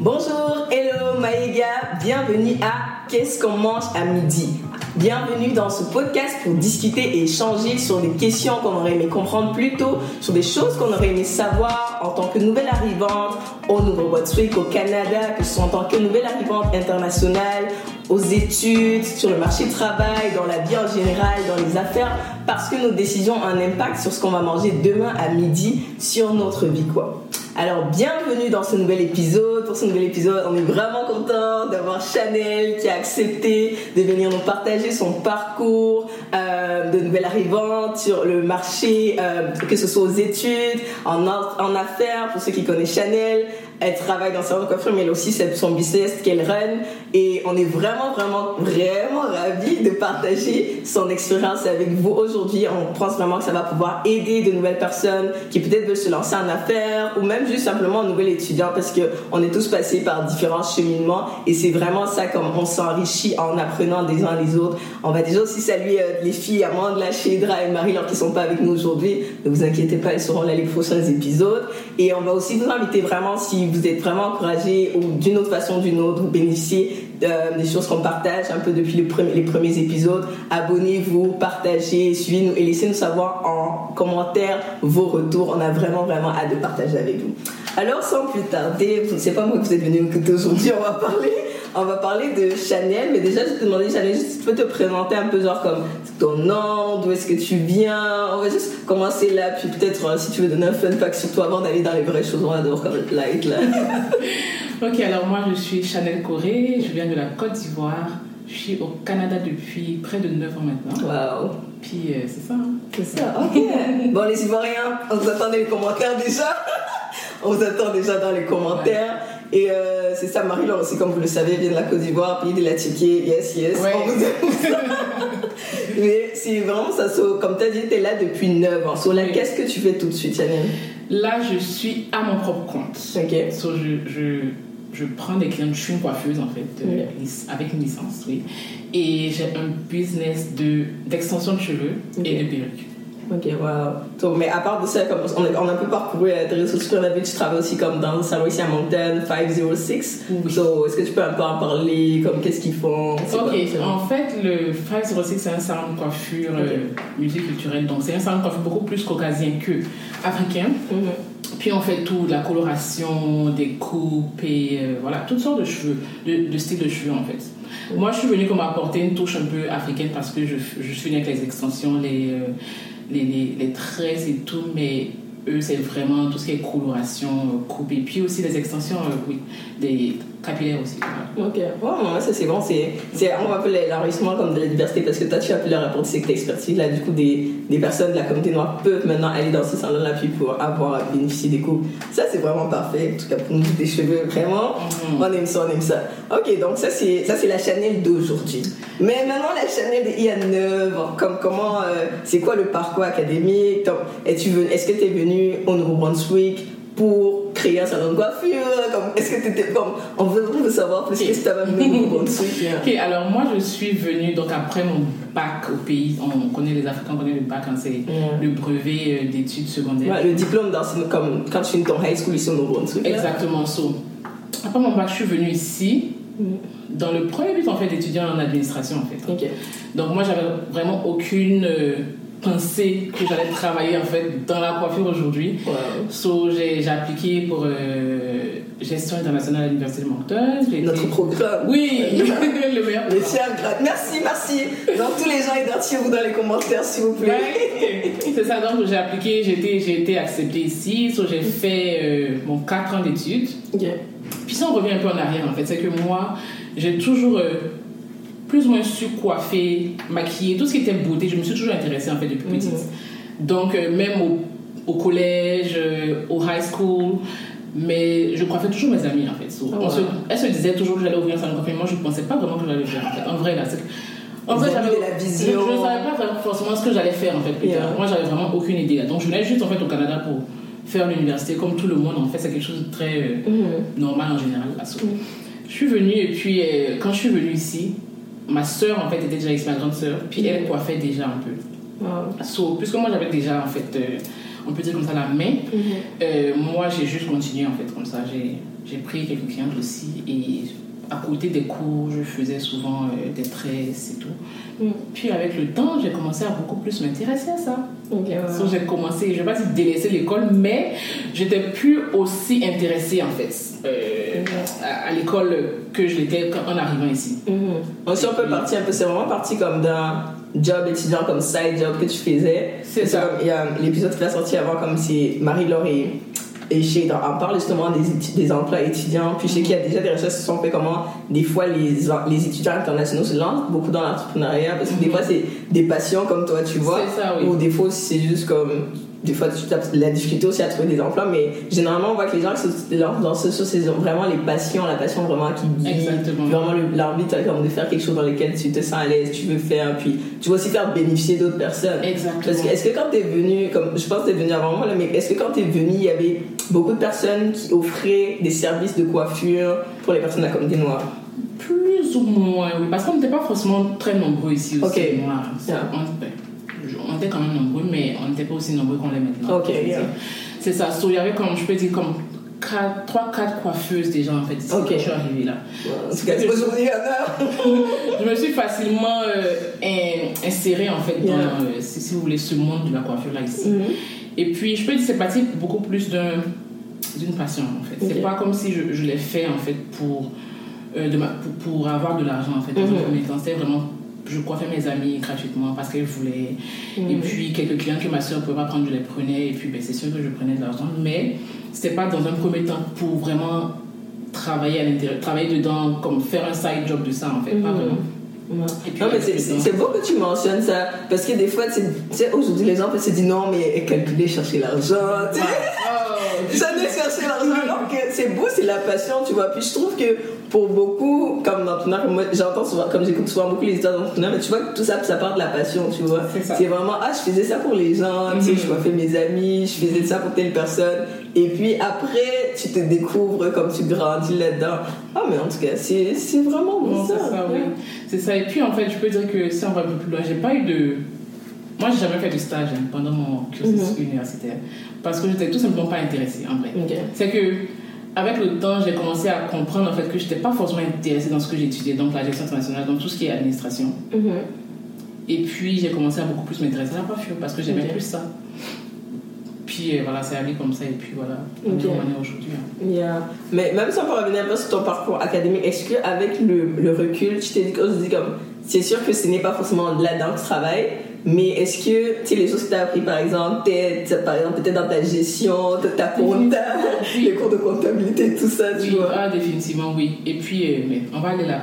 Bonjour, hello Maïga, bienvenue à Qu'est-ce qu'on mange à midi? Bienvenue dans ce podcast pour discuter et échanger sur des questions qu'on aurait aimé comprendre plus tôt, sur des choses qu'on aurait aimé savoir en tant que nouvelle arrivante au Nouveau-Brunswick, au Canada, que ce soit en tant que nouvelle arrivante internationale, aux études, sur le marché du travail, dans la vie en général, dans les affaires, parce que nos décisions ont un impact sur ce qu'on va manger demain à midi sur notre vie, quoi. Alors, bienvenue dans ce nouvel épisode. Pour ce nouvel épisode, on est vraiment content d'avoir Chanel qui a accepté de venir nous partager son parcours euh, de nouvelle arrivante sur le marché, euh, que ce soit aux études, en, en affaires, pour ceux qui connaissent Chanel, elle travaille dans de coiffure, mais elle aussi c'est son business qu'elle run. Et on est vraiment, vraiment, vraiment ravis de partager son expérience avec vous aujourd'hui. On pense vraiment que ça va pouvoir aider de nouvelles personnes qui peut-être veulent se lancer en affaires ou même juste simplement un nouvel étudiant parce que on est tous passés par différents cheminements et c'est vraiment ça comme on s'enrichit en apprenant des uns les autres. On va déjà aussi saluer euh, les filles Amanda, Shedra et Marie, alors qui sont pas avec nous aujourd'hui. Ne vous inquiétez pas, elles seront là les prochains épisodes. Et on va aussi vous inviter vraiment si vous êtes vraiment encouragé ou d'une autre façon d'une autre, vous bénéficiez euh, des choses qu'on partage un peu depuis les premiers, les premiers épisodes. Abonnez-vous, partagez, suivez-nous et laissez-nous savoir en commentaire vos retours. On a vraiment, vraiment hâte de partager avec vous. Alors, sans plus tarder, je ne sais pas moi que vous êtes venu écouter aujourd'hui, on va parler on va parler de Chanel, mais déjà, je te demandais, Chanel, si tu peux te présenter un peu, genre comme ton nom, d'où est-ce que tu viens? On va juste commencer là, puis peut-être euh, si tu veux donner un fun fact sur toi avant d'aller dans les vraies choses, on va d'abord comme light là. ok, alors moi, je suis Chanel Corée, je viens de la Côte d'Ivoire. Je suis au Canada depuis près de 9 ans maintenant. Waouh! Puis euh, c'est ça. Hein. C'est ça, ok. bon, les Ivoiriens, on vous attend dans les commentaires déjà. on vous attend déjà dans les commentaires. Et euh, c'est ça, Marie-Laure aussi, comme vous le savez, vient de la Côte d'Ivoire, pays de la yes, yes. Mais c'est vraiment ça, comme tu as dit, tu es là depuis 9 ans. So, là, qu'est-ce que tu fais tout de suite, Chanel Là, je suis à mon propre compte. Ok. So, je, je, je prends des clients, je suis une coiffeuse en fait, euh, avec une licence, oui. Et j'ai un business d'extension de, cheveux et de perruques. Ok, wow. mais à part de ça, comme on, a, on a un peu parcouru tes réseaux sociaux, on a vu que tu travailles aussi comme dans le salon ici à Mountain 506. Oui. So, est-ce que tu peux un peu en parler, comme qu'est-ce qu'ils font? Ok, en fait, le 506 c'est un salon de coiffure okay. euh, multiculturel, donc c'est un salon de coiffure beaucoup plus caucasien que africain. Mm-hmm. Puis on fait tout, la coloration, des coupes et euh, voilà, toutes sortes de cheveux, de, de styles de cheveux en fait. Moi, je suis venue comme apporter une touche un peu africaine parce que je, je suis venue avec les extensions, les, euh, les, les, les, tresses et tout, mais eux, c'est vraiment tout ce qui est coloration, euh, coupe, et puis aussi les extensions, euh, oui, capillaires aussi. Ok, ouais, ça c'est bon, c'est, on va appeler l'enrichissement comme de la diversité parce que toi tu as pu leur apporter cette expertise là, du coup des, des personnes de la communauté noire peuvent maintenant aller dans ce salon là puis pour avoir bénéficié des coupes. Ça c'est vraiment parfait, en tout cas pour nous des cheveux, vraiment, Mhm. on aime ça, on aime ça. Ok, donc ça c'est, ça c'est la Chanel d'aujourd'hui. Mais maintenant la Chanel d'il y a 9 ans, comme comment, euh, c'est quoi le parcours académique? Donc, es-tu venu, Est-ce que tu es venu au Nouveau-Brunswick pour créer un salon de coiffure comme, Est-ce que tu étais comme. On veut, on veut savoir plus qu'est-ce que tu avais venu au Nouveau-Brunswick. Ok, alors moi je suis venue, donc après mon bac au pays, on connaît les Africains, on connaît le bac, hein, c'est Mm. le brevet euh, d'études secondaires. Ouais, le diplôme, dans, comme quand tu finis ton high school ici au Nouveau-Brunswick. Exactement, so. Après mon bac, je suis venue ici, dans le premier but en fait d'étudier en administration en fait. Ok. Donc moi j'avais vraiment aucune euh, pensée que j'allais travailler en fait dans la coiffure aujourd'hui. Wow. So j'ai appliqué pour euh, gestion internationale à l'université de Moncton. Notre été- programme. Oui, le meilleur. Merci, merci. Donc tous les gens, identifiez-vous dans les commentaires, s'il vous plaît. Ouais, c'est ça, donc j'ai appliqué, j'ai été, j'ai été acceptée ici, so, j'ai fait euh, mon 4 ans d'études. Puis ça, on revient un peu en arrière en fait, c'est que moi, j'ai toujours euh, plus ou moins su coiffer, maquiller, tout ce qui était beauté, je me suis toujours intéressée en fait depuis petite. Donc euh, même au, au collège, euh, au high school, mais je coiffais toujours mes amis en fait. So, Oh, on se- wow. elles se disaient toujours que j'allais ouvrir un salon de coiffure, moi je ne pensais pas vraiment que j'allais le faire en fait. En vrai là, en avez j'avais de la vision. je ne savais pas forcément ce que j'allais faire en fait Yeah. Moi, j'avais vraiment aucune idée là. Donc, je venais juste en fait au Canada pour faire l'université comme tout le monde. En fait, c'est quelque chose de très euh, Mhm. normal en général. Là, so. Je suis venue et puis quand je suis venue ici, ma soeur en fait était déjà ici, ma grande soeur, puis elle coiffait déjà un peu. Wow. So, puisque moi j'avais déjà en fait, euh, on peut dire comme ça la main, Mhm. euh, moi j'ai juste continué en fait comme ça. J'ai j'ai pris quelques clientes aussi et à côté des cours, je faisais souvent euh, des tresses et tout. Mm. Puis avec le temps, j'ai commencé à beaucoup plus m'intéresser à ça. Ok, ouais. So, j'ai commencé, je vais pas dire délaisser l'école, mais j'étais plus aussi intéressée en fait euh, à, à l'école que je l'étais quand- en arrivant ici. Mhm. Si on peut partir un peu, c'est vraiment parti comme d'un job étudiant, comme side job que tu faisais. C'est ça. Il y a l'épisode qui va sortir avant, comme si Marie-Laure et, et Shade en parlent justement des, emplois étudiants. Puis je sais qu'il y a déjà des recherches qui sont faites comment des fois les, les étudiants internationaux se lancent beaucoup dans l'entrepreneuriat parce que des fois c'est des passions comme toi, tu vois. C'est ça, oui. Ou des fois c'est juste comme. Des fois, tu as la difficulté aussi à trouver des emplois, mais généralement, on voit que les gens qui dans ce, sur ces- vraiment les passions, la passion vraiment qui guide, Exactement. vraiment l'envie t'as comme de faire quelque chose dans lequel tu te sens à l'aise, tu veux faire, puis tu veux aussi faire bénéficier d'autres personnes. Exactement. Parce que est-ce que quand t'es venu, comme je pense que t'es venu avant moi, là, mais est-ce que quand t'es venu, il y avait beaucoup de personnes qui offraient des services de coiffure pour les personnes à comme des noirs? Plus ou moins, oui, parce qu'on n'était pas forcément très nombreux ici aussi, Ok. noirs. Yeah. Je- on était quand même nombreux, mais on n'était pas aussi nombreux qu'on l'est maintenant. Ok, je yeah. C'est ça. So, il y avait comme, je peux dire, comme 3-4 coiffeuses déjà en fait ici Ok. quand je suis arrivée là. Y en a. Je me suis facilement euh, in- insérée en fait dans, euh, si, si vous voulez, ce monde de la coiffure là ici. Mhm. Et puis, je peux dire c'est parti beaucoup plus d'un- d'une passion, en fait. C'est pas comme si je, je l'ai fait, en fait, pour, euh, de ma- pour, pour avoir de l'argent, en fait. Premier temps, c'était vraiment... Je coiffais mes amis gratuitement parce qu'elles voulaient. Et Mhm. puis, quelques clients que ma soeur ne pouvait pas prendre, je les prenais. Et puis, ben, c'est sûr que je prenais de l'argent. Mais c'était pas dans un premier temps pour vraiment travailler à l'intérieur, travailler dedans, comme faire un side job de ça, en fait. Pas Mhm. vraiment. Ouais. Puis, Non, mais c'est- beau que tu mentionnes ça. Parce que des fois, tu sais- aujourd'hui, les gens peuvent se dire non, mais calculer, chercher l'argent. tu sais. Oh, Jamais chercher l'argent. Alors que c'est beau, c'est la passion, tu vois. Puis je trouve que pour beaucoup, comme moi, j'entends souvent, comme j'écoute souvent beaucoup les histoires d'entrepreneurs, mais tu vois que tout ça, ça part de la passion, tu vois. C'est vraiment, ah, je faisais ça pour les gens, tu sais, Mhm. je coiffais mes amis, je faisais ça pour telle personne. Et puis après, tu te découvres comme tu grandis là-dedans. Ah, mais en tout cas, c'est vraiment Non, ça. c'est ça, oui. C'est ça. Et puis, en fait, je peux dire que si on va un peu plus loin, j'ai pas eu de. Moi, j'ai jamais fait de stage hein, pendant mon cursus universitaire parce que j'étais tout simplement pas intéressée, en vrai. Ok. C'est que, avec le temps, j'ai commencé à comprendre en fait que j'étais pas forcément intéressée dans ce que j'étudiais, donc la gestion internationale, donc tout ce qui est administration. Mhm. Et puis, j'ai commencé à beaucoup plus m'intéresser à la coiffure parce que j'aimais plus ça. Puis, euh, voilà, c'est allé comme ça. Et puis, voilà, on Ok. est aujourd'hui. hein. Yeah. Mais même si on peut revenir un peu sur ton parcours académique, est-ce qu'avec le, le recul, tu t'es dit, dit comme, c'est sûr que ce n'est pas forcément là-dedans que tu travailles, mais est-ce que, tu sais, les choses que tu as appris, par exemple, par exemple, peut-être dans ta gestion, ta- ta compta, Oui. les cours de comptabilité, tout ça, tu Oui, vois. ah, définitivement, oui. Et puis, euh, mais on va aller là.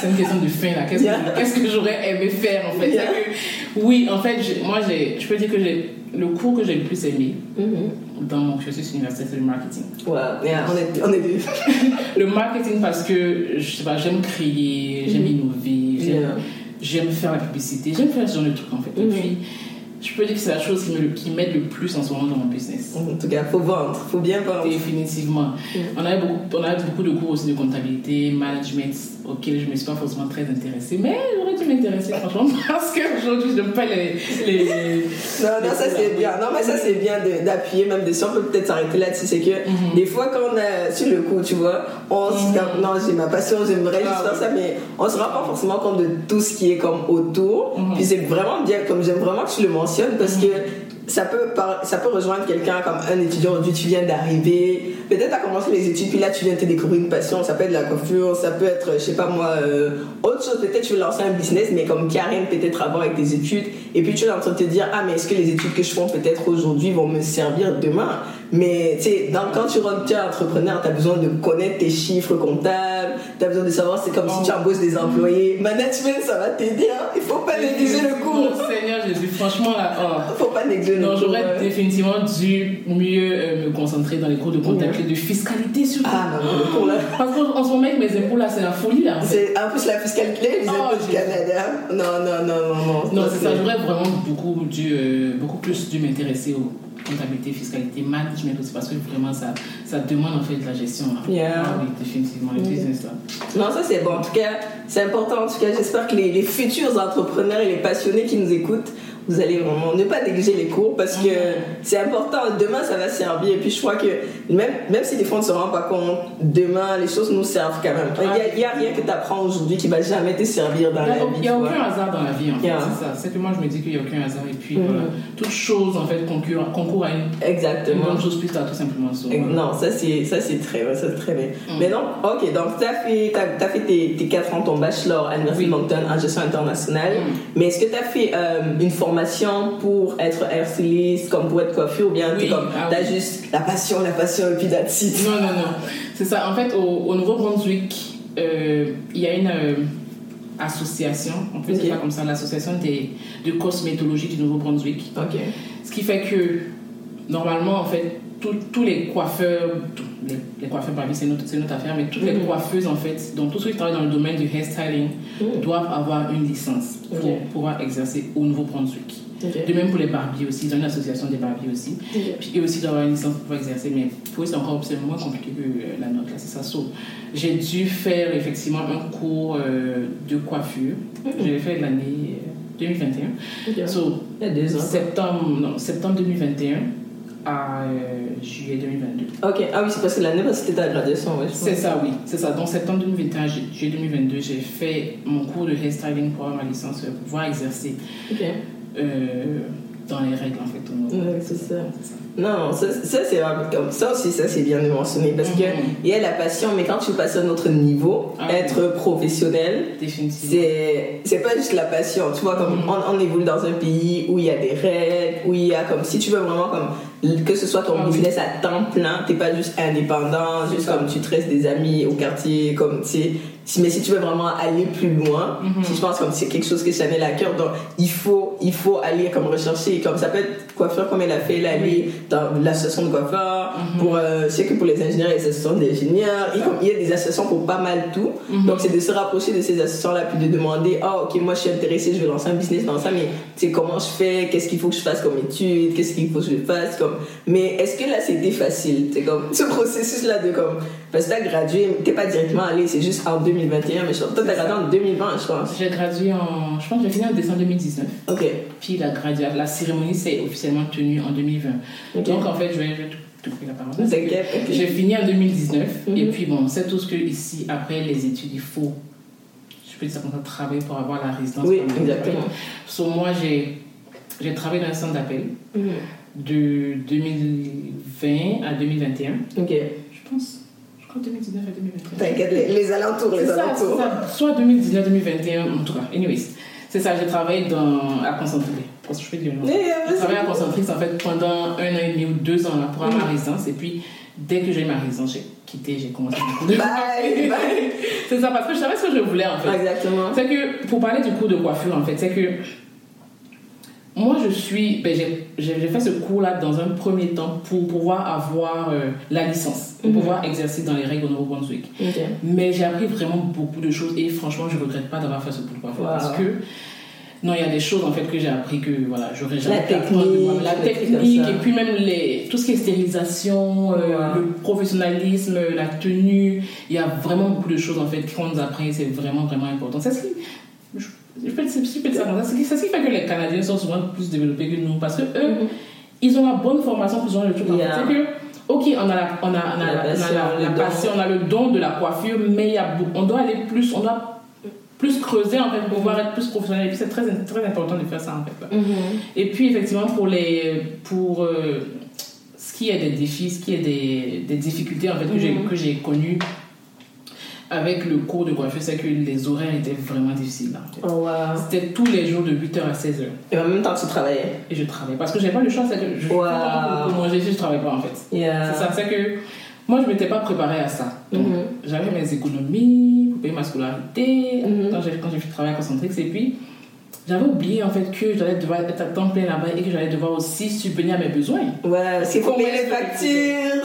C'est une question de fin, là. Qu'est-ce Yeah. que, j'aurais aimé faire, en fait? Yeah. C'est que, Oui, en fait, moi, je peux dire que j'ai, le cours que j'ai le plus aimé Mhm. dans mon cursus universitaire, c'est le marketing. Ouais, yeah, on est, on est deux. Le marketing parce que, je sais pas, j'aime créer, j'aime innover, j'aime, Yeah. J'aime faire la publicité, j'aime faire ce genre de trucs, en fait. Et Mhm. puis, je peux dire que c'est la chose qui, m'aide le plus en ce moment dans mon business. En tout cas, faut vendre, faut bien vendre. Définitivement. On avait, beaucoup, on avait beaucoup de cours aussi de comptabilité, management, auxquels je ne me suis pas forcément très intéressée. Mais j'aurais dû m'intéresser, franchement, parce qu'aujourd'hui, je n'aime pas les. les... Non, non, ça c'est bien. Non, mais ça c'est bien d'appuyer même dessus. On peut peut-être s'arrêter là-dessus. C'est que Mhm. des fois, quand on a sur le coup, tu vois, on se dit, comme, non, j'ai ma passion, j'aimerais juste Ah, faire ça, mais on se rend pas forcément compte de tout ce qui est comme autour. Mhm. Puis c'est vraiment bien, comme j'aime vraiment que tu le mentionnes parce que ça peut, par- ça peut rejoindre quelqu'un comme un étudiant aujourd'hui, tu viens d'arriver, peut-être à commencer les études, puis là tu viens de te découvrir une passion, ça peut être la coiffure, ça peut être, je sais pas moi, euh, autre chose, peut-être tu veux lancer un business, mais comme rien peut-être voir avec tes études, et puis tu es en train de te dire, ah mais est-ce que les études que je fais peut-être aujourd'hui vont me servir demain? Mais tu sais, quand tu rentres, tu es entrepreneur, tu as besoin de connaître tes chiffres comptables, tu as besoin de savoir, c'est comme si tu embauches des employés. Management, ça va t'aider, hein. il faut pas négliger le cours. Mon Seigneur Jésus, franchement, là. oh. Faut pas négliger le Non, cours. j'aurais ouais. définitivement dû mieux euh, me concentrer dans les cours de comptabilité, de fiscalité surtout. Ah, non, le cours là. Parce qu'en ce moment, avec mes impôts, là, c'est la folie, là. en fait. C'est en plus la fiscalité, les Oh, impôts du. Canada. Non, non, non, non, non. Non, c'est ça. J'aurais vraiment beaucoup, dû, euh, beaucoup plus dû m'intéresser aux comptabilité, fiscalité, management aussi, parce que vraiment, ça, ça demande en fait de la gestion. Yeah. Ah oui, définitivement, le Ok. business Non, ça c'est bon. En tout cas, c'est important. En tout cas, j'espère que les futurs entrepreneurs et les passionnés qui nous écoutent vous allez vraiment ne pas négliger les cours parce que c'est important. Demain, ça va servir. Et puis, je crois que même, même si des fois on ne se rend pas compte, demain, les choses nous servent quand même. Il n'y a, rien que tu apprends aujourd'hui qui va jamais te servir dans la vie. Il n'y a aucun hasard dans la vie, en fait. C'est ça. C'est que moi, je me dis qu'il n'y a aucun hasard. Et puis, voilà. Mm-hmm. Toute chose, en fait, concourt, concourt à une, Exactement. bonne chose plus tard, tout simplement. Non, ça, c'est très, ça, très bien. Mm. Mais non, ok, donc tu as fait, as, fait tes, tes 4 ans, ton bachelor à l'Université Moncton en gestion internationale. Mm. Mais est-ce que tu as fait euh, une formation pour être hairstylist, comme pour être coiffure, ou bien tu ah as juste la passion, la passion, et puis that's Non, non, non. C'est ça. En fait, au, Nouveau-Brunswick, euh, il y a une euh, association, on peut dire comme ça, l'association de cosmétologie du Nouveau-Brunswick. Ok. Ce qui fait que, normalement, en fait, tous les coiffeurs, les, coiffeurs, c'est notre, notre, affaire, mais toutes les mm-hmm. coiffeuses, en fait, donc tous ceux qui travaillent dans le domaine du hairstyling, mm-hmm. doivent avoir une licence pour pouvoir exercer au Nouveau-Brunswick. De même pour les barbiers aussi, ils ont une association des barbiers aussi. Puis eux aussi doivent avoir une licence pour pouvoir exercer, mais pour eux c'est encore moins compliqué que euh, la nôtre, c'est ça. j'ai dû faire effectivement un cours euh, de coiffure. Mm-hmm. Je l'ai fait l'année 2021. Euh, so, Il y a deux ans. Septembre, non, septembre 2021 à juillet 2022. Ok, ah oui, c'est parce que l'année passée c'était ta graduation, ouais. C'est ça, oui, c'est ça. Donc septembre 2021, juillet 2022, j'ai fait mon cours de hairstyling pour avoir ma licence, pour pouvoir exercer. Ok. Euh, dans les règles en fait. Ouais, c'est ça. Non, ça, ça c'est comme ça aussi, ça c'est bien de mentionner parce qu'il mhm. y a la passion, mais quand tu passes à un autre niveau, ah être professionnel, c'est pas juste la passion. Tu vois, comme mhm. on, on, évolue dans un pays où il y a des règles, où il y a comme si tu veux vraiment comme que ce soit ton ah business à temps plein, t'es pas juste indépendant, juste comme tu traites des amis au quartier, comme tu sais. Mais si tu veux vraiment aller plus loin, mhm. si je pense comme c'est quelque chose que Chanel à cœur, donc il faut, il faut aller comme rechercher, comme ça peut être coiffeur comme elle a fait, elle aller dans l'association de coiffeurs, mhm. pour, euh, je sais que pour les ingénieurs, des associations d'ingénieurs, il y a des associations pour pas mal tout. Mhm. Donc c'est de se rapprocher de ces associations-là, puis de demander, oh ok, moi je suis intéressé, je vais lancer un business dans ça, mais tu sais, comment je fais, qu'est-ce qu'il faut que je fasse comme étude, qu'est-ce qu'il faut que je fasse, comme. Mais est-ce que là c'était facile, c'est comme, ce processus-là de comme, parce que t'as gradué, t'es pas directement allé, c'est juste en 2021, mais je toi, t'as gradué en 2020, je pense. J'ai gradué en. Je pense que j'ai fini en décembre 2019. Ok. Puis la, graduation, la cérémonie s'est officiellement tenue en 2020. Donc en fait, je vais, te couper la parole. J'ai fini en 2019. Et mhm. puis bon, c'est tout ce que ici, après les études, il faut. Je peux dire ça, travailler pour avoir la résidence. Oui, exactement. Sur moi, j'ai travaillé dans un centre d'appel mhm. de 2020 à 2021. Ok. Je pense. 2019 à 2021. T'inquiète, les, les, alentours, les ça, alentours. Ça, soit 2019, 2021, en tout cas. Anyways, c'est ça, j'ai travaillé dans, à Concentré. Je peux dire J'ai travaillé à Concentrix en fait pendant un an et demi ou deux ans là, pour avoir ma résidence. Et puis, dès que j'ai eu ma résidence, j'ai quitté, j'ai commencé à de Bye, bye. C'est ça, parce que je savais ce que je voulais en fait. Exactement. C'est que, pour parler du cours de coiffure en fait, c'est que moi, je suis. Ben, j'ai fait ce cours-là dans un premier temps pour pouvoir avoir euh, la licence, pour mhm. pouvoir exercer dans les règles au Nouveau-Brunswick. Mais j'ai appris vraiment beaucoup de choses et franchement, je ne regrette pas d'avoir fait ce cours de Parce que. Non, il y a des choses en fait que j'ai appris que voilà, j'aurais jamais la technique, la technique et puis même les, tout ce qui est stérilisation, euh, le professionnalisme, la tenue. Il y a vraiment beaucoup de choses en fait qu'on nous apprend c'est vraiment vraiment important. C'est ce qui, je peux, c'est ce qui fait que les Canadiens sont souvent plus développés que nous parce que eux, mm-hmm. ils ont la bonne formation pour de trucs. Yeah. C'est que, ok, on a, la, on a, on a, la, passion, on a le don de la coiffure, mais y a, on doit aller plus, on doit plus creuser en fait pour pouvoir être plus professionnel. Et puis c'est très, très important de faire ça en fait. Mm-hmm. Et puis effectivement, pour, les, pour euh, ce qui est des défis, ce qui est des, des difficultés en fait, que j'ai mm-hmm. connues avec le cours de coiffure, c'est que les horaires étaient vraiment difficiles. Oh, wow. C'était tous les jours de 8h à 16h. Et en même temps, tu travaillais Et je travaillais. Parce que j'avais pas le choix, c'est que je wow. pour, manger si je travaillais pas en fait. C'est ça, c'est que moi je m'étais pas préparée à ça. Donc mm-hmm. j'avais mes économies payer ma scolarité mm-hmm. quand j'ai fait travailler à Concentrix. Et puis j'avais oublié en fait que j'allais devoir être à temps plein là-bas et que j'allais devoir aussi subvenir à mes besoins. Ouais, c'est pour payer les factures?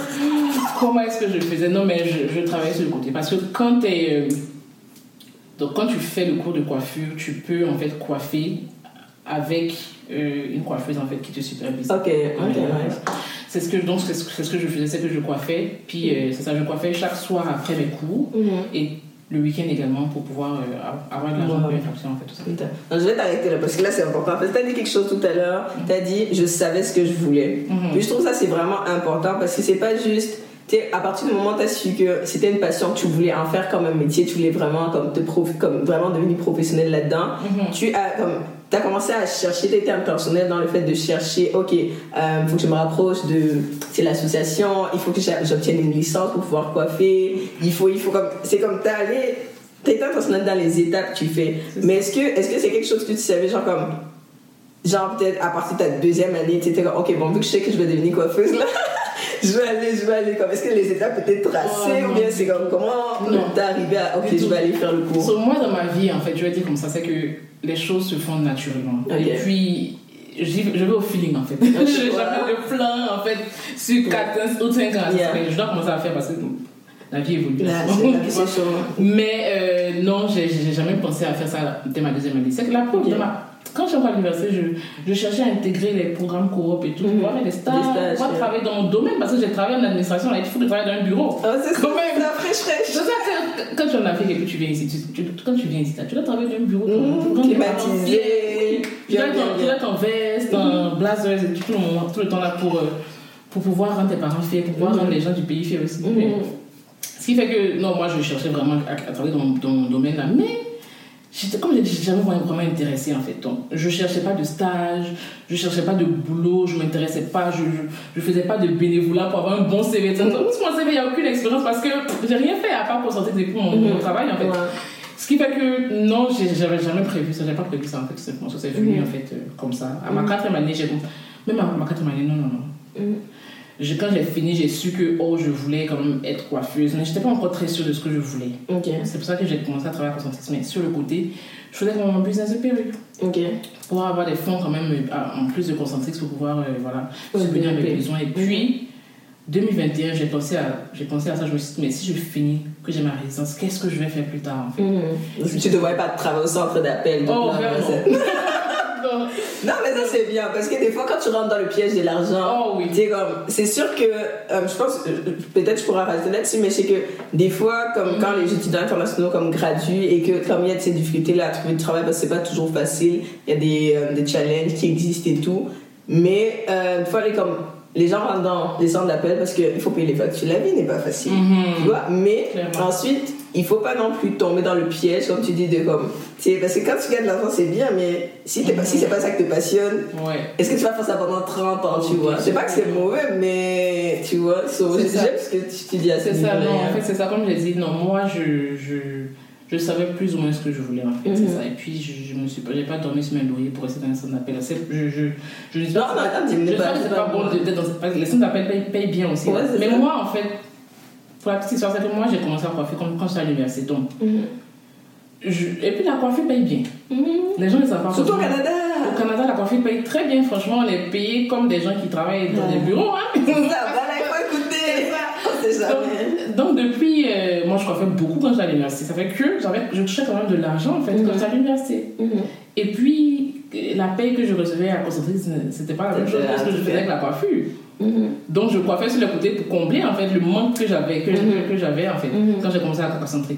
Comment est-ce que je faisais? Non, mais je, je, travaillais sur le côté. Parce que quand tu euh, donc quand tu fais le cours de coiffure, tu peux en fait coiffer avec euh, une coiffeuse en fait qui te supervise. Ok, ok, C'est ce que donc c'est ce, que je faisais, c'est que je coiffais, puis euh, c'est ça, je coiffais chaque soir après mes cours, mm-hmm. et le week-end également pour pouvoir euh, avoir de l'argent pour une fraction en fait tout ça. Non, je vais t'arrêter là parce que là c'est important. Parce que tu as dit quelque chose tout à l'heure, tu as dit je savais ce que je voulais. Mais je trouve ça c'est vraiment important parce que c'est pas juste sais, à partir du moment où tu as su que c'était une passion que tu voulais en faire comme un métier, tu voulais vraiment comme te prof- comme vraiment devenir professionnel là-dedans, Mhm. tu as comme tu as commencé à chercher tes termes personnels dans le fait de chercher OK, il faut que je me rapproche de c'est l'association, il faut que j'obtienne une licence pour pouvoir coiffer, il faut il faut comme c'est comme tu allé tes termes personnels dans les étapes que tu fais. C'est Mais est-ce que est-ce que c'est quelque chose que tu savais genre comme genre peut-être à partir de ta deuxième année, tu étais comme OK, bon vu que je sais que je vais devenir coiffeuse là je vais aller, je vais aller. Comme, est-ce que les étapes étaient tracées Oh, ou bien c'est comme comment t'es arrivé à OK, je vais aller faire le cours. So, moi, dans ma vie, en fait, je vais dire comme ça, c'est que les choses se font naturellement. Et puis, je vais au feeling, en fait. je n'ai jamais de plan, en fait, sur 4 ou 5 ans. Yeah. Je dois commencer à faire parce que la vie évolue. Mais euh, non, j'ai jamais pensé à faire ça dès ma deuxième année. C'est que la preuve, Ok. Quand j'étais à l'université, je, je cherchais à intégrer les programmes coop et tout, Mhm. pour avoir des stages, Des stages, pour yeah. travailler dans mon domaine, parce que j'ai travaillé en administration, là, il faut que je travaille dans un bureau. Oh, c'est ça, Quand même. la fraîche fraîche. que quand tu es en Afrique et que tu viens ici, tu, tu- quand tu viens ici, tu dois travailler dans un bureau, Mmh, quand tu es climatisé. tu dois Bien, bien, être en- tu dois être en veste, en blazer, et tout tout le temps là pour, euh, pour pouvoir rendre tes parents fiers, pour pouvoir Mhm. rendre les gens du pays fiers aussi. Mhm. Ce qui fait que, non, moi je cherchais vraiment à, travailler dans, mon- dans mon domaine là, mais comme j'ai dit, j'étais jamais vraiment, intéressée en fait. Donc, je cherchais pas de stage, je cherchais pas de boulot, je m'intéressais pas, je, je, je faisais pas de bénévolat pour avoir un bon CV. Sur mon CV, il n'y a aucune expérience parce que j'ai rien fait à part concentrer des pour mon, mon travail en fait. Ouais. Ce qui fait que non, j'avais jamais prévu ça, j'avais pas prévu ça en fait, simplement. Ça s'est venu Mhm. en fait euh, comme ça. À ma quatrième année, j'ai même à ma quatrième année, non, non, non. Je- quand j'ai fini, j'ai su que oh, je voulais quand même être coiffeuse, mais j'étais pas encore très sûre de ce que je voulais. C'est pour ça que j'ai commencé à travailler à Concentrix. Mais sur le côté, je faisais quand même un business de perruque pour avoir des fonds quand même euh, en plus de Concentrix pour pouvoir euh, voilà, Ouais, subvenir à mes besoins. Et puis, 2021, j'ai pensé, à, j'ai pensé à ça. Je me suis dit, mais si je finis, que j'ai ma résidence, qu'est-ce que je vais faire plus tard en fait? Mhm. Tu ne devrais pas travailler au centre d'appel. Oh, vraiment. Non. Mais ça c'est bien parce que des fois quand tu rentres dans le piège de l'argent, Oh oui. tu sais, comme, c'est sûr que, euh, je pense, euh, peut-être je pourrais rajouter là-dessus, mais c'est que des fois, comme quand les étudiants internationaux comme graduent et que comme il y a de ces difficultés-là à trouver du travail parce que c'est pas toujours facile, il y a des, euh, des challenges qui existent et tout, mais euh, une fois les, comme, les gens rentrent dans les centres d'appel parce qu'il faut payer les factures, la vie n'est pas facile. Mhm. Tu vois, mais Clairement. ensuite, il faut pas non plus tomber dans le piège, comme tu dis, de comme. Parce que quand tu gagnes de l'argent, c'est bien, mais si, pas, si c'est pas ça qui te passionne, Ouais. est-ce que tu vas faire ça pendant 30 ans, tu Ok, vois? C'est pas que c'est mauvais, mais tu vois, so, j'aime ce que tu, tu dis à ce C'est ça, non, en fait, c'est ça, comme j'ai dit, non, moi, je, je, je savais plus ou moins ce que je voulais, en fait, Mhm. c'est ça. Et puis, je, je me suis pas, j'ai pas dormi sur mes lauriers pour rester dans un centre d'appel. Je, je, je ne dis Non, pas que non, non, dis-le je pas, pas que pas bon d'être dans que les centres d'appel payent, bien aussi. Ouais, Mais ça. moi, en fait, pour la petite histoire, c'est que moi, j'ai commencé à coiffer quand, quand j'étais à l'université. Donc, Mhm. je- et puis, la coiffure paye bien. Mhm. Les gens ne savent pas. Surtout au. Canada Au Canada, la coiffure paye très bien. Franchement, on est payé comme des gens qui travaillent dans des bureaux. Hein. Ça, écouter. Donc, donc depuis, euh, moi je coiffais beaucoup quand j'étais à l'université. Ça fait que je touchais quand même de l'argent en fait quand j'étais à l'université. Et puis, la paye que je recevais à Concentrix, c'était pas la même chose que ce que je faisais avec la coiffure. Mhm. Donc je coiffais sur le côté pour combler en fait le manque que j'avais, que, Mhm. que j'avais en fait Mhm. quand j'ai commencé à Concentrix.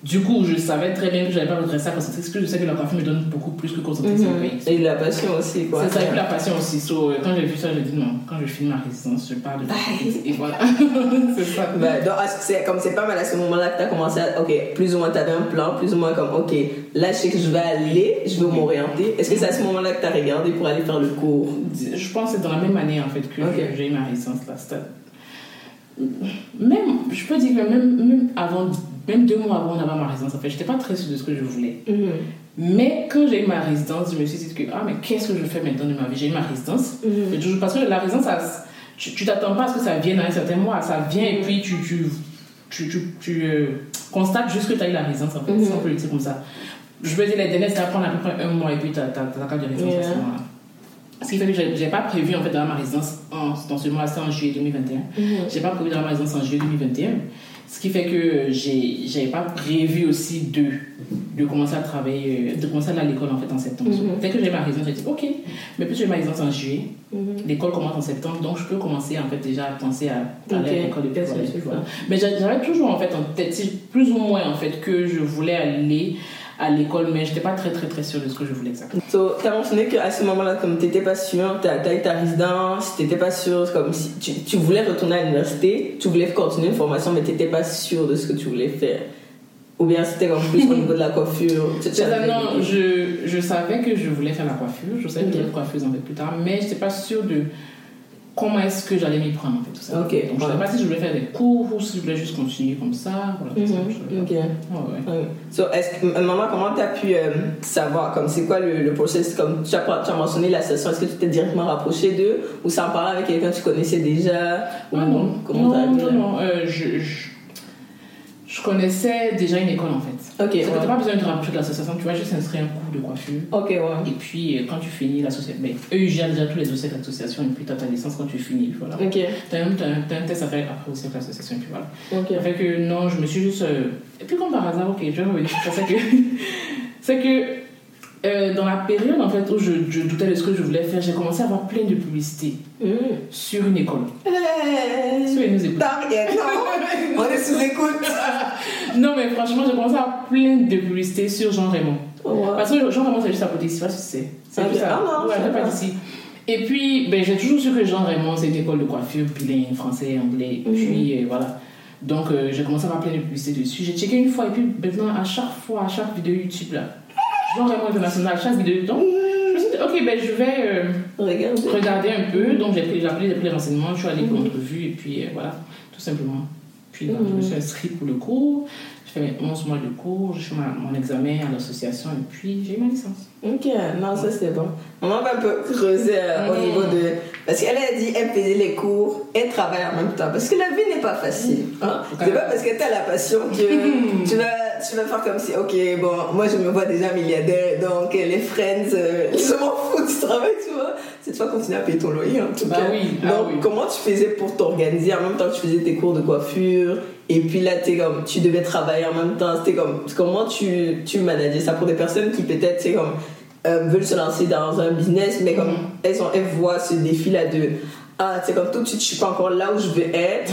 Du coup, je savais très bien que je n'allais pas redresser à parce que je sais que la coiffure me donne beaucoup plus que Concentrix me paye. Mhm. Et la passion aussi, quoi. C'est ça, et la passion aussi. So, euh, quand j'ai vu ça, j'ai dit non, quand je finis ma résidence, je pars de. Et voilà. c'est ça. Ben, donc, ah, c'est comme c'est pas mal à ce moment-là que tu as commencé à. Ok, plus ou moins, tu avais un plan, plus ou moins comme, ok, là, je sais que je vais aller, je veux m'orienter. Est-ce que c'est à ce moment-là que tu as regardé pour aller faire le cours? Je pense que c'est dans la même année en fait que Ok. j'ai eu ma résidence là. Même, je peux dire que même, même avant, même deux mois avant d'avoir ma résidence, en fait, j'étais pas très sûre de ce que je voulais. Mais quand j'ai eu ma résidence, je me suis dit que, ah, mais qu'est-ce que je fais maintenant de ma vie? J'ai eu ma résidence. Mhm. Parce que la résidence, ça, tu t'attends pas à ce que ça vienne à un certain mois. Ça vient et puis tu, tu, tu, tu, tu, euh, constates juste que tu as eu la résidence, en fait, Mhm. si on peut le comme ça. Je veux dire, les délais, ça prend à peu près un mois et puis tu as, ta carte de résidence à ce Yeah. moment-là. Ce qui fait que j'ai j'ai pas prévu en fait d'avoir ma résidence en, dans ce mois, c'est en juillet 2021. J'ai pas prévu d'avoir ma résidence en juillet 2021. Ce qui fait que j'ai pas prévu aussi de de commencer à travailler, de commencer à aller à l'école en fait en septembre. Mhm. Dès que j'ai ma résidence, j'ai dit ok, mais puis j'ai ma résidence en juillet. Mhm. L'école commence en septembre, donc je peux commencer en fait déjà à penser à aller Ok. à l'école Qu'est-ce voilà. Mais j'a- j'avais toujours en fait en tête, plus ou moins en fait, que je voulais aller à l'école, mais j'étais pas très très très sûre de ce que je voulais exactement. So, t'as mentionné qu'à ce moment-là, comme t'étais pas sûr, t'as as eu ta résidence, t'étais pas sûr, comme si tu, tu voulais retourner à l'université, tu voulais continuer une formation, mais t'étais pas sûr de ce que tu voulais faire. Ou bien c'était comme plus au niveau de la coiffure. non, je, je savais que je voulais faire la coiffure, je savais que je voulais être coiffeuse en fait plus tard, mais j'étais pas sûre de comment est-ce que j'allais m'y prendre en fait tout ça. Ok, Donc je savais ouais. pas si je voulais faire des cours ou si je voulais juste continuer comme ça. Voilà, je Mhm, voulais ok. faire. Ouais, ouais. Ouais. So, est-ce que, maman, comment t'as pu euh, savoir, comme c'est quoi le, le process, comme tu as, tu as mentionné l'association, est-ce que tu t'es directement rapproché d'eux ou ça en parlait avec quelqu'un que tu connaissais déjà ou Ah non, comment non, non, non, euh, je, je, je connaissais déjà une école en fait. Ok, Tu ouais. n'as pas besoin de te rapprocher de l'association, tu vas juste inscrire un cours de coiffure. Ok, ouais. Et puis euh, quand tu finis l'association, ben, eux ils gèrent déjà tous les dossiers de l'association et puis tu as ta licence quand tu finis. Voilà. Ok, Tu as, un t'as un test à faire après aussi avec l'association et puis voilà. ok. Fait que non, je me suis juste. euh, Et puis comme par hasard, ok, je vais revenir sur ça. C'est que, c'est que euh, dans la période en fait où je, je doutais de ce que je voulais faire, j'ai commencé à avoir plein de publicités Mm. sur une école. Hey. Sur les nous écoute. Non On est sous écoute. Non mais franchement, j'ai commencé à avoir plein de publicités sur Jean Raymond. Oh, wow. Parce que Jean Raymond c'est juste à côté ici, pas si c'est. C'est Ah, juste à. ah c'est pas d'ici. Et puis, ben, j'ai toujours su que Jean Raymond, c'est une école de coiffure bilingue, français, anglais. Mhm. puis, euh, voilà. Donc, euh, j'ai commencé à avoir plein de publicités dessus. J'ai checké une fois, et puis maintenant, à chaque fois, à chaque vidéo YouTube, là, Jean Raymond International, vidéo YouTube, je me suis dit, ok, ben, je vais euh, Regarde. regarder un peu. Donc, j'ai pris, j'ai pris les renseignements, je suis allée pour Mhm. l'entrevue, et puis, euh, voilà, tout simplement. Puis, là, je me Mhm. suis inscrite pour le cours. J'ai fait 11 mois de cours, j'ai fait ma- mon examen à l'association, et puis, j'ai eu ma licence. Ok, non, ça c'est bon. Maman va un peu creuser euh, au Mm. niveau de. Parce qu'elle a dit, elle faisait les cours et travaille en même temps. Parce que la vie n'est pas facile. Hein? C'est pas parce que t'as la passion que tu vas, tu vas faire comme si, ok, bon, moi je me vois déjà milliardaire, donc euh, les friends, euh, ils s'en foutent du travail, tu vois. C'est toi continuer à payer ton loyer en tout Bah cas. oui, ah donc, oui. comment tu faisais pour t'organiser? En même temps que tu faisais tes cours de coiffure et puis là, comme, tu devais travailler en même temps. C'était comme, comment tu, tu manageais ça pour des personnes qui peut-être, c'est comme, euh, veulent se lancer dans un business, mais comme Mhm. elles, ont, elles voient ce défi-là de, ah, c'est comme tout de suite, je suis pas encore là où je veux être,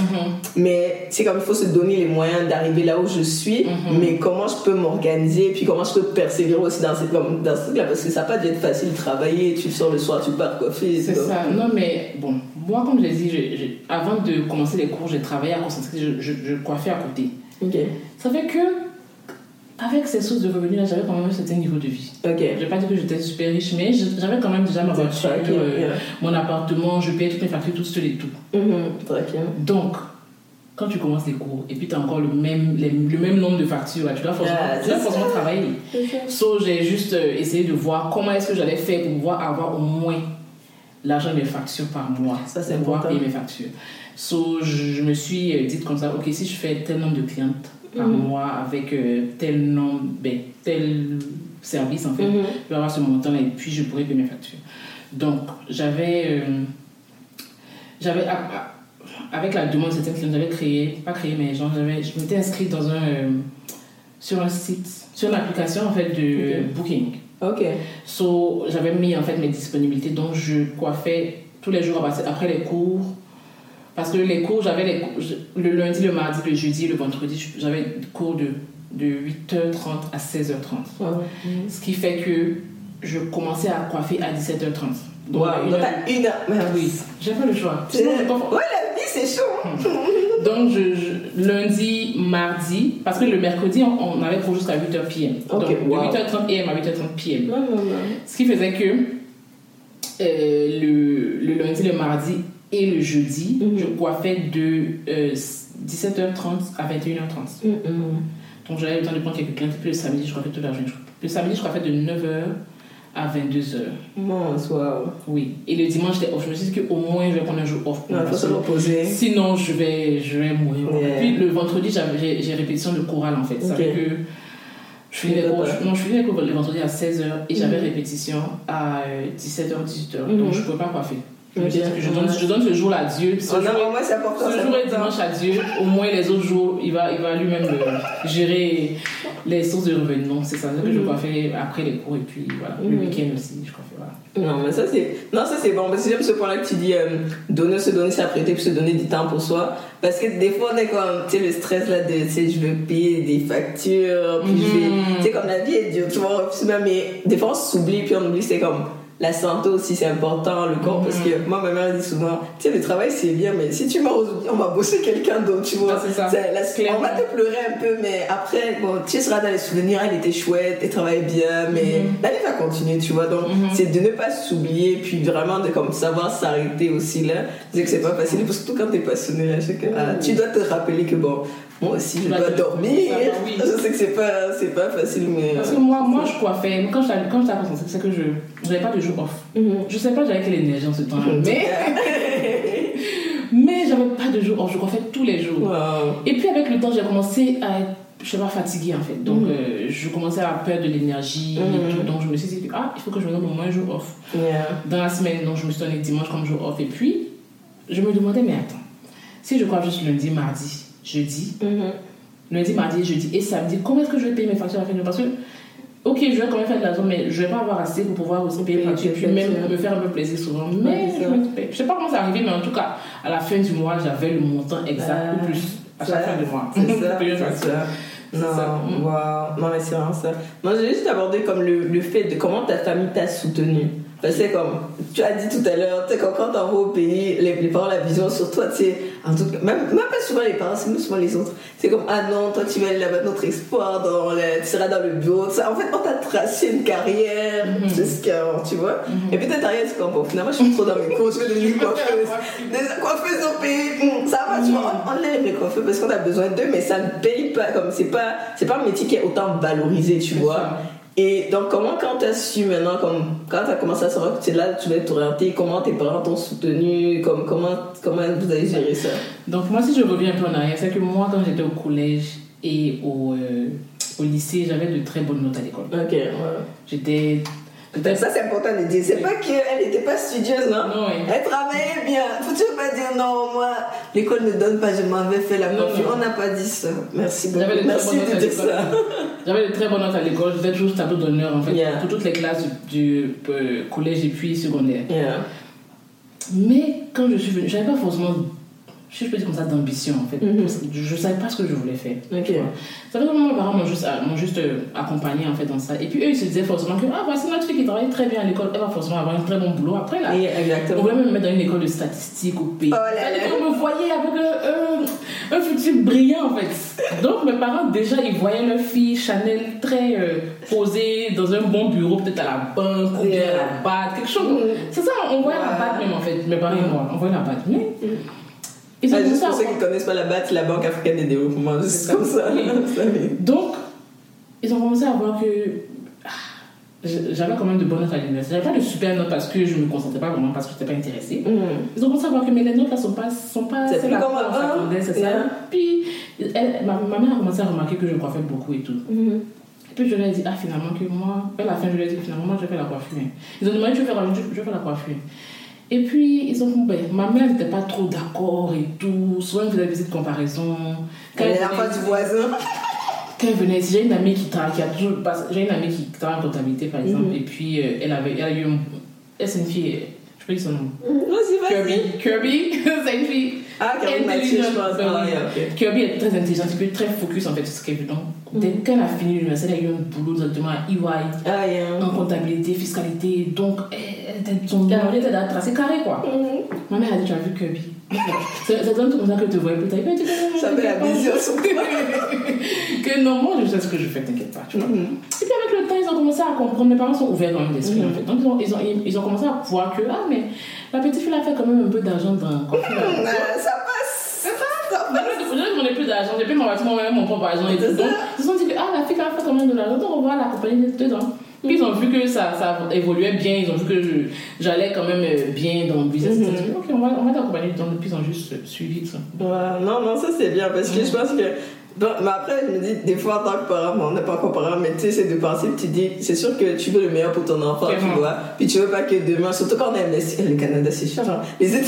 mais c'est comme il faut se donner les moyens d'arriver là où je suis, Mhm. mais comment je peux m'organiser, puis comment je peux persévérer aussi dans, cette, comme, dans ce truc-là, parce que ça n'a pas dû être facile de travailler, tu sors le soir, tu pars coiffer. C'est ça. Non, mais bon, moi, comme je l'ai dit, je- je- avant de commencer les cours, j'ai travaillé à concentrer, je, je, je coiffais à côté. Ok, Ça fait que, avec ces sources de revenus, là, j'avais quand même un certain niveau de vie. ok. Je vais pas dire que j'étais super riche, mais j'avais quand même déjà ma voiture, euh, yeah. mon appartement, je payais toutes mes factures, tout seul et tout. Mhm, tranquille. Donc, quand tu commences les cours et puis tu as encore le même, les- le même nombre de factures, tu dois forcément, tu dois c'est forcément ça. travailler. So, j'ai juste euh, essayé de voir comment est-ce que j'allais faire pour pouvoir avoir au moins l'argent de mes factures par mois. Ça, c'est pour pouvoir important. payer mes factures. So, je, je me suis euh, dit comme ça, ok, si je fais tel nombre de clientes par Mhm. mois avec euh, tel nombre, ben, tel service en fait, Mhm. je vais avoir ce montant et puis je pourrais payer mes factures. Donc, j'avais. euh, j'avais. Avec la demande de certaines j'avais créé, pas créé, mais genre, j'avais, je m'étais inscrite dans un. euh, sur un site, sur une application en fait de Ok. booking. Ok. So, j'avais mis en fait mes disponibilités, donc je coiffais tous les jours après les cours. Parce que les cours, j'avais les cours, le lundi, le mardi, le jeudi, le vendredi, j'avais des cours de, de 8h30 à 16h30. Ouais. Ce qui fait que je commençais à coiffer à 17h30. Donc, Wow, une donc heure- t'as une heure. Mais oui, j'ai pas le choix. Sinon, Ouais, la vie, c'est chaud. hein. Donc, je, je- lundi, mardi, parce que le mercredi, on, on avait cours jusqu'à 8h PM. Ok, Donc, wow. de 8h30 AM à 8h30 PM. Ce qui faisait que euh, le, le lundi, le mardi et le jeudi, Mhm. je coiffais de euh, 17h30 à 21h30. Mhm. Donc j'avais le temps de prendre quelques clients. Puis le samedi, je coiffais toute la journée. Le samedi, je coiffais de 9h à 22h. Non, soit. Oui. Et le dimanche, j'étais off. Je me suis dit qu'au moins, je vais prendre un jour off. pour Non, faut se reposer. Sinon, je vais, je vais mourir. Yeah. Puis le vendredi, j'ai répétition de chorale en fait. Ça Ok. fait que je finis les cours, non, je finis les cours le vendredi à 16h et j'avais Mhm. répétition à euh, 17h, 18h. Mhm. Donc je ne pouvais pas coiffer. Je, donne, je donne ce jour-là à Dieu. Ce Oh, jour, non, moi, c'est important. ce jour est dimanche à Dieu. Au moins les autres jours, il va, il va lui-même gérer. les sources de revenus. C'est ça que je coiffais après les cours et puis voilà, le week-end aussi, je. Voilà. Non, mais ça c'est, non, ça c'est bon. Parce que j'aime ce point-là que tu dis, euh, donner, se donner, s'apprêter, puis se donner du temps pour soi. Parce que des fois, on est comme, tu sais, le stress là de, tu sais, je veux payer des factures, puis je vais, tu sais, comme la vie est dure, tu vois, mais des fois on s'oublie, puis on oublie, c'est comme, la santé aussi c'est important le corps parce que mhm. moi ma mère dit souvent tu sais le travail c'est bien mais si tu meurs aujourd'hui on va bosser quelqu'un d'autre tu vois ça. on va te pleurer un peu mais après bon tu seras dans les souvenirs elle était chouette elle travaillait bien mais mhm. la vie va continuer tu vois donc mhm. c'est de ne pas s'oublier puis vraiment de comme savoir s'arrêter aussi là c'est que c'est pas facile surtout quand t'es passionné là, ah, tu dois te rappeler que bon moi aussi, je dois dormir. Je sais que c'est pas, c'est pas facile, mais. Parce que moi, moi je coiffais. Quand j'étais quand à c'est que je n'avais pas de jour off. Mhm. Je sais pas, j'avais quelle énergie en ce temps-là. Mais. mais j'avais pas de jour off. Je coiffais tous les jours. Et puis, avec le temps, j'ai commencé à être je suis pas fatiguée en fait. Donc, mhm. euh, je commençais à perdre de l'énergie et mhm. tout. Donc, je me suis dit, ah, il faut que je me donne au moins un jour off. Dans la semaine, donc, je me suis donné dimanche comme jour off. Et puis, je me demandais, mais attends, si je coiffe juste lundi, mardi, jeudi, mm lundi, mardi, jeudi et samedi, comment est-ce que je vais payer mes factures à la fin mois Parce que, ok, je vais quand même faire de l'argent, mais je vais pas avoir assez pour pouvoir aussi payer mes factures et puis même me faire un peu plaisir souvent. Mais je, ne sais pas comment c'est arrivé, mais en tout cas, à la fin du mois, j'avais le montant exact ou plus à chaque fin du mois. C'est ça. Non, wow. non, mais c'est vraiment ça. Moi, j'ai juste abordé comme le, le fait de comment ta famille t'a soutenu. C'est comme, tu as dit tout à l'heure, quand, quand on va au pays, les, les, parents, la vision sur toi, tu sais, en tout cas, même, même pas souvent les parents, c'est souvent les autres. C'est comme, ah non, toi tu vas aller là-bas, notre espoir, dans tu seras dans le bureau, ça. En fait, on t'a tracé une carrière, mm -hmm. jusqu'à, tu vois. Mm -hmm. Et puis ta carrière, c'est comme, bon, finalement, je suis trop dans mes cours, je fais des coiffeuses. des coiffeuses au pays, ça va, tu vois, on, on aime les coiffeurs parce qu'on a besoin d'eux, mais ça ne paye pas, comme, c'est pas, c'est pas un métier qui est autant valorisé, tu vois. Et donc, comment, quand tu as su maintenant, comme, quand tu as commencé à savoir que tu es là, tu vas t'orienter, comment tes parents t'ont soutenu, comme, comment, comment vous avez géré ça? Donc, moi, si je reviens un peu en arrière, c'est que moi, quand j'étais au collège et au, euh, au lycée, j'avais de très bonnes notes à l'école. Ok, ouais. J'étais ça, c'est important de dire. C'est pas qu'elle n'était pas studieuse, non, non Elle travaillait bien. Faut-tu pas dire non, moi, l'école ne donne pas, je m'avais fait la confiance. On n'a pas dit ça. Merci beaucoup. Merci de dire ça. J'avais de très bonnes notes à l'école. J'étais toujours tableau d'honneur, en fait, pour toutes les classes du, euh, collège et puis secondaire. Mais quand je suis venue, j'avais pas forcément je peux dire comme ça, d'ambition en fait. Mhm. Je ne savais pas ce que je voulais faire. Ça fait que mes parents m'ont juste, euh, juste euh, accompagné en fait dans ça. Et puis eux, ils se disaient forcément que, ah, voici notre fille qui travaille très bien à l'école, elle va forcément avoir un très bon boulot après là. exactement. On voulait même me mettre dans une école de statistique au pays. Oh là là. On me voyait avec un, un, futur brillant en fait. Donc mes parents, déjà, ils voyaient leur fille Chanel très euh, posée dans un bon bureau, peut-être à la banque ou bien à la BAT, quelque chose. Mm. C'est ça, on voyait la BAT même en fait, mes parents et moi, on voyait la BAT. Mais. Mm. Ils ont ah, juste pour ceux qui ne connaissent pas la BAT, la Banque africaine des développements, juste comme ça. Donc, ils ont commencé à voir que ah, j'avais quand même de bonnes notes à l'université. J'avais pas de super notes parce que je ne me concentrais pas vraiment, parce que je n'étais pas intéressée. Mm. Ils ont commencé à voir que mes notes là sont pas. Sont pas c'est plus comme avant. C'est ça. Puis, elle, ma, ma, mère a commencé à remarquer que je coiffais beaucoup et tout. Mm. Et puis je lui ai dit, ah finalement que moi, à la fin je lui ai dit, finalement moi je vais faire la coiffure. Ils ont demandé, je faire, je vais faire la coiffure. Et puis, ils ont ben, ma mère n'était pas trop d'accord et tout. Souvent, elle faisait des visites de comparaison. Quand elle pas du voisin. Quand elle venait, j'ai une amie qui travaille, qui a toujours, j'ai une amie qui travaille en comptabilité, par exemple, mhm. et puis euh, elle avait, elle a eu elle c'est une fille, je peux dire son nom. Vas-y, Kirby. Kirby, c'est une fille. Ah, Kirby Mathieu, je pense. Ah, Kirby est très intelligente, et puis très focus en fait sur ce qu'elle veut. Donc, mm. dès qu'elle a fini l'université, elle a eu un boulot directement à EY, ah, yeah. en comptabilité, fiscalité. Donc, son calendrier était tracé carré quoi. Mm. Ma mère a dit Tu as vu Kirby C'est donne comme ça que tu vois plus tard. Ça fait la vision sur. Que non, moi je sais ce que je fais, t'inquiète pas. Tu vois. Mm-hmm. Et puis avec le temps, ils ont commencé à comprendre. Mes parents sont ouverts dans l'esprit mm-hmm. en fait. Donc ils ont, ils, ont, ils ont commencé à voir que, ah, mais la petite fille a fait quand même un peu d'argent dans. Mm, ça passe. C'est ça. Je n'ai plus d'argent, j'ai plus mon moi-même mon propre argent et tout. Donc, ils se sont dit que ah, la fille a fait quand même de l'argent, donc on va l'accompagner dedans. Puis ils ont vu que ça, ça évoluait bien, ils ont vu que j'allais quand même euh, bien dans le business. Dit, ok, on va, on va t'accompagner dedans. Puis ils ont juste suivi ça. non, non, ça c'est bien parce que je pense que Bon, mais après, je me dis, des fois, en tant que parent, on n'est pas encore parent, mais tu sais, c'est de penser, tu dis, c'est sûr que tu veux le meilleur pour ton enfant, tu vois. Puis tu veux pas que demain, surtout quand on a investi, le Canada, c'est cher, genre, les études.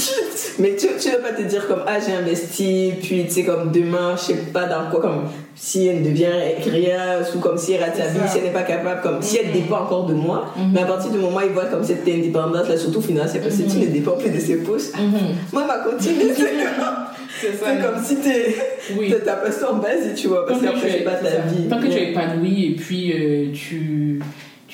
Mais tu, tu veux pas te dire comme, ah, j'ai investi, puis tu sais, comme demain, je sais pas dans quoi, comme, si elle devient rien, ou comme si elle rate sa vie, si elle n'est pas capable, comme, si elle Mhm. dépend encore de moi. Mhm. Mais à partir du moment où il voit comme cette indépendance, là, surtout financière, parce que tu Mhm. ne dépends plus de ses pouces. Moi, ma continue, c'est comme si t'es, Oui. ta passion en base et tu vois, parce que qu'après, tu c'est es- pas ta vie. Tant que tu es épanoui et puis euh, tu,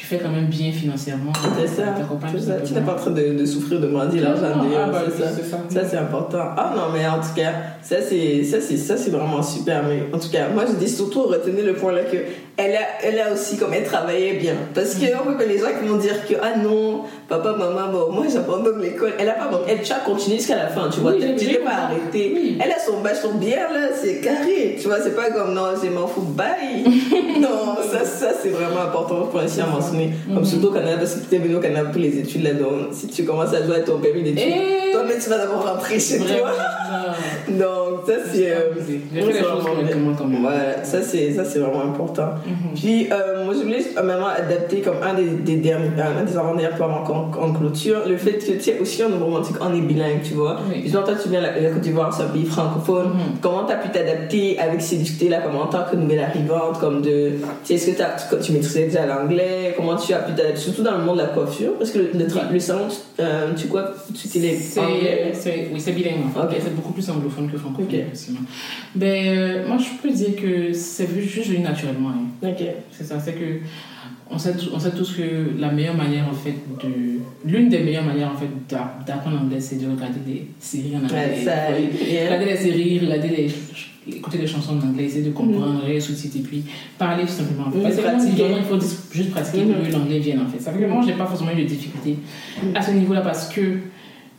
tu fais quand même bien financièrement. C'est ça, c'est ça. Tu n'es pas en train de, de souffrir, de mendier l'argent Non, d'ailleurs, ah bah c'est ça. ça. Ça, c'est important. Ah non, mais en tout cas, ça, c'est, ça, c'est, ça, c'est vraiment super. Mais en tout cas, moi, je dis surtout, retenez le point là que elle a, elle a aussi, comme elle travaillait bien. Parce que, on peut que les gens qui vont dire que, ah non, papa, maman, bon, moi, j'abandonne l'école. Elle a pas, elle, tu as continué jusqu'à la fin, tu vois. Oui, tu j'ai pas compris. arrêté. Oui. Elle a son badge, son bière là, c'est carré. Tu vois, c'est pas comme, non, je m'en fous, bye. non, ça, ça, c'est vraiment important pour ici à mentionner. Comme surtout au Canada, parce que tu es venu au Canada pour les études là-dedans. Si tu commences à jouer à ton permis d'études, Et toi-même, tu vas d'abord rentrer chez toi. non. Ça, c'est. euh, vraiment ça, c'est, ça, c'est vraiment important. Mhm. Puis, euh, moi, je voulais euh, maintenant adapter comme un des, des derniers, un des avant-derniers points en, en clôture, le fait que, tu sais, aussi en romantique, on est bilingue, tu vois. Oui. Puis, toi, tu viens de la, la Côte d'Ivoire, c'est un pays francophone. Mhm. Comment t'as pu t'adapter avec ces difficultés-là, comme en tant que nouvelle arrivante, comme de, tu sais, est-ce que t'as- tu, tu maîtrisais déjà l'anglais, comment tu as pu t'adapter, surtout dans le monde de la coiffure, parce que le, le, le salon, euh, tu quoi, tu les C'est, oui, c'est bilingue. Ok. C'est beaucoup plus anglophone que francophone. Ok. Ben, euh, moi, je peux dire que c'est juste venu naturellement. hein. Ok. C'est ça, c'est que on sait, tous- on sait tous que la meilleure manière en fait de l'une des meilleures manières en fait d'a- d'apprendre l'anglais c'est de regarder des séries en anglais. Ouais, ça, Ouais. yeah. Regarder les séries, regarder les écouter des chansons en anglais, essayer de comprendre, les sous-titres et puis parler tout simplement. Parce pratiquer. évidemment, il faut juste pratiquer pour que l'anglais vienne en fait. Ça fait que moi j'ai pas forcément eu de difficultés à ce niveau-là parce que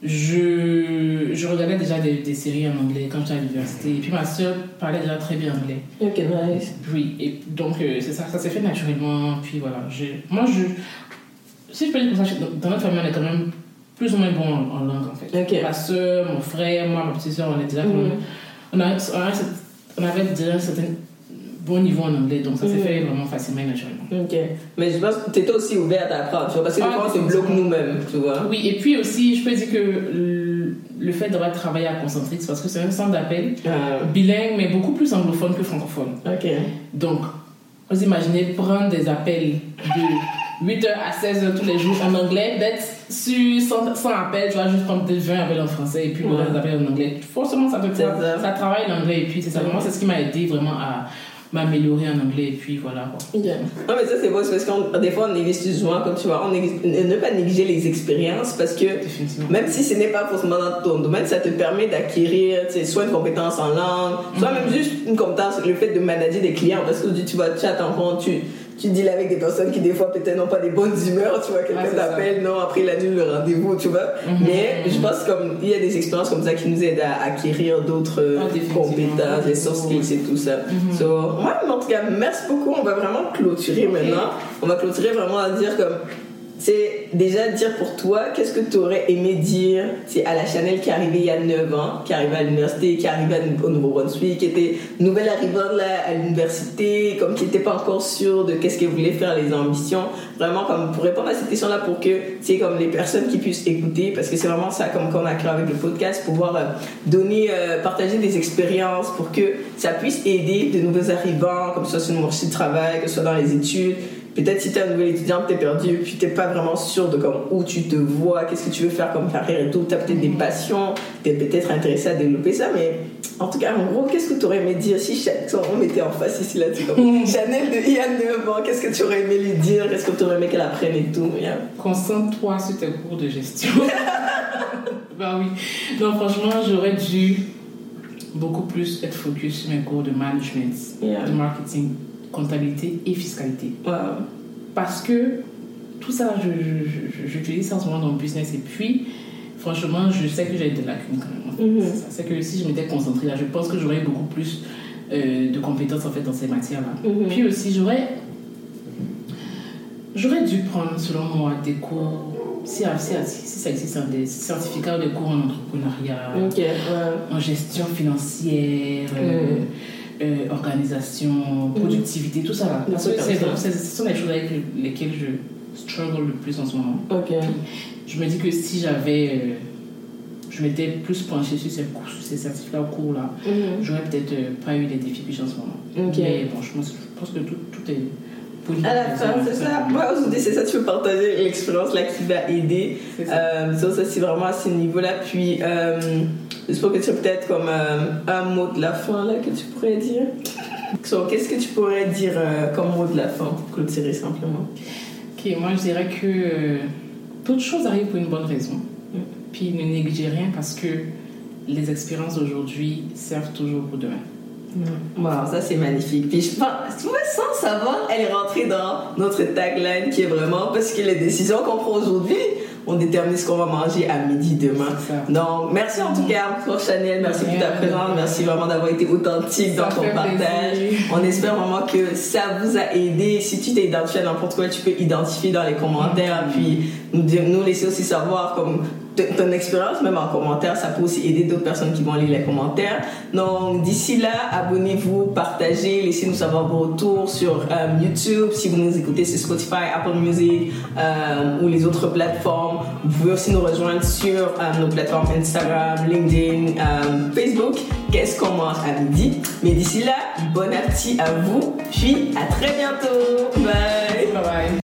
je, je regardais déjà des, des séries en anglais quand j'étais à l'université et puis ma soeur parlait déjà très bien anglais. Ok, nice. Oui, et donc euh, c'est ça, ça s'est fait naturellement. Puis voilà, j'ai- moi je. Si je peux dire comme ça, je- dans notre famille, on est quand même plus ou moins bon en, en langue en fait. Ok. Ma soeur, mon frère, moi, ma petite soeur, on est déjà Mhm. même- on, a, on, a- on avait déjà un certain bon niveau en anglais, donc ça s'est Mhm. fait vraiment facilement et naturellement. Ok. Mais je pense que tu étais aussi ouverte à apprendre, tu vois, parce que Ah, on se bloque nous-mêmes, tu vois. Oui, et puis aussi, je peux dire que le, le fait d'avoir travaillé à Concentrix, parce que c'est un centre d'appel Euh, bilingue, mais beaucoup plus anglophone que francophone. ok. Donc, vous imaginez prendre des appels de 8h à 16h tous les jours en anglais, d'être sur 100, 100 appels, tu vas juste prendre des 20 appels en français et puis Ouais. des appels en anglais. Forcément, ça, te, ça, ça. travaille l'anglais et puis c'est ça. Moi, c'est ce qui m'a aidé vraiment à m'améliorer en anglais et puis voilà. Quoi. Non, mais ça, c'est bon, c'est parce que des fois, on néglige souvent, comme tu vois, on néglige- ne pas négliger les expériences parce que même si ce n'est pas forcément dans ton domaine, ça te permet d'acquérir soit une compétence en langue, soit Mhm. même juste une compétence, le fait de manager des clients. Parce que tu vois, tu attends quand tu, tu deals avec des personnes qui, des fois, peut-être n'ont pas des bonnes humeurs, tu vois, quelqu'un ça. t'appelle, non, après il annule le rendez-vous, tu vois. Mhm. Mais je pense comme il y a des expériences comme ça qui nous aident à acquérir d'autres Ah, compétences, les soft skills et tout ça. So, ouais, mais en tout cas, merci beaucoup. On va vraiment clôturer maintenant. On va clôturer vraiment à dire comme. C'est déjà dire pour toi, qu'est-ce que tu aurais aimé dire? À la Chanel qui est arrivée il y a 9 ans, qui est arrivée à l'université, qui est arrivée au Nouveau-Brunswick, qui était nouvelle arrivante là à l'université, comme qui n'était pas encore sûre de qu'est-ce qu'elle voulait faire, les ambitions. Vraiment, comme pour répondre à cette question-là, pour que c'est comme les personnes qui puissent écouter, parce que c'est vraiment ça, comme qu'on a créé avec le podcast, pouvoir euh, donner, euh, partager des expériences pour que ça puisse aider de nouveaux arrivants, comme ce soit sur le marché du travail, que ce soit dans les études. Peut-être si tu es un nouvel étudiant, tu es perdu, puis tu pas vraiment sûr de comme, où tu te vois, qu'est-ce que tu veux faire comme carrière et tout. Tu as peut-être des passions, tu es peut-être intéressé à développer ça, mais en tout cas, en gros, qu'est-ce que tu aurais aimé dire si on mettait en face ici là, tu sais, comme Chanel de il y a 9 ans, qu'est-ce que tu aurais aimé lui dire, qu'est-ce que tu aurais aimé qu'elle apprenne et tout? yeah. Concentre-toi sur tes cours de gestion. bah oui. Non, franchement, j'aurais dû beaucoup plus être focus sur mes cours de management, Yeah. de marketing, comptabilité et fiscalité. Wow. Parce que tout ça, je- j'utilise ça en ce moment dans le business. Et puis, franchement, je sais que j'ai des lacunes quand même. Mhm. C'est que si je m'étais concentrée là, je pense que j'aurais beaucoup plus euh, de compétences en fait dans ces matières-là. Mhm. Puis aussi, j'aurais j'aurais dû prendre, selon moi, des cours, si, si, si ça existe, hein, des certificats ou des cours en entrepreneuriat, en gestion financière. euh, euh, organisation, productivité, tout ça là. Parce que c'est- ce sont les choses avec lesquelles je struggle le plus en ce moment. Ok. Je me dis que si j'avais. euh, je m'étais plus penchée sur ces, cours, sur ces certificats au cours là, Mhm. j'aurais peut-être euh, pas eu les défis que en ce moment. Ok. Mais bon, je pense, je pense que tout, tout est. À la fin, c'est ça. Moi, aujourd'hui, c'est ça, tu peux partager l'expérience là qui t'a aidé. C'est ça. Euh, ça, ça, c'est vraiment à ce niveau-là. Puis, euh, j'espère que tu as peut-être comme euh, un mot de la fin là que tu pourrais dire. So, Qu'est-ce que tu pourrais dire euh, comme mot de la fin pour clôturer simplement? Ok, moi je dirais que euh, toute chose arrive pour une bonne raison. Mm. Puis ne négligez rien parce que les expériences d'aujourd'hui servent toujours pour demain. Wow, ça c'est magnifique. Puis je pense, tu vois, sans savoir, elle est rentrée dans notre tagline qui est vraiment parce que les décisions qu'on prend aujourd'hui, on détermine ce qu'on va manger à midi demain. Donc, merci en tout cas pour Chanel, merci pour ta présence, merci vraiment d'avoir été authentique dans ton partage. On espère vraiment que ça vous a aidé. Si tu t'es identifié à n'importe quoi, tu peux identifier dans les commentaires, puis nous, nous laisser aussi savoir comme ton expérience, même en commentaire, ça peut aussi aider d'autres personnes qui vont lire les commentaires. Donc, d'ici là, abonnez-vous, partagez, laissez-nous savoir vos retours sur euh, YouTube. Si vous nous écoutez sur Spotify, Apple Music euh, ou les autres plateformes, vous pouvez aussi nous rejoindre sur euh, nos plateformes Instagram, LinkedIn, euh, Facebook. Qu'est-ce qu'on mange à midi? Mais d'ici là, bon appétit à vous, puis à très bientôt. Bye! Bye bye.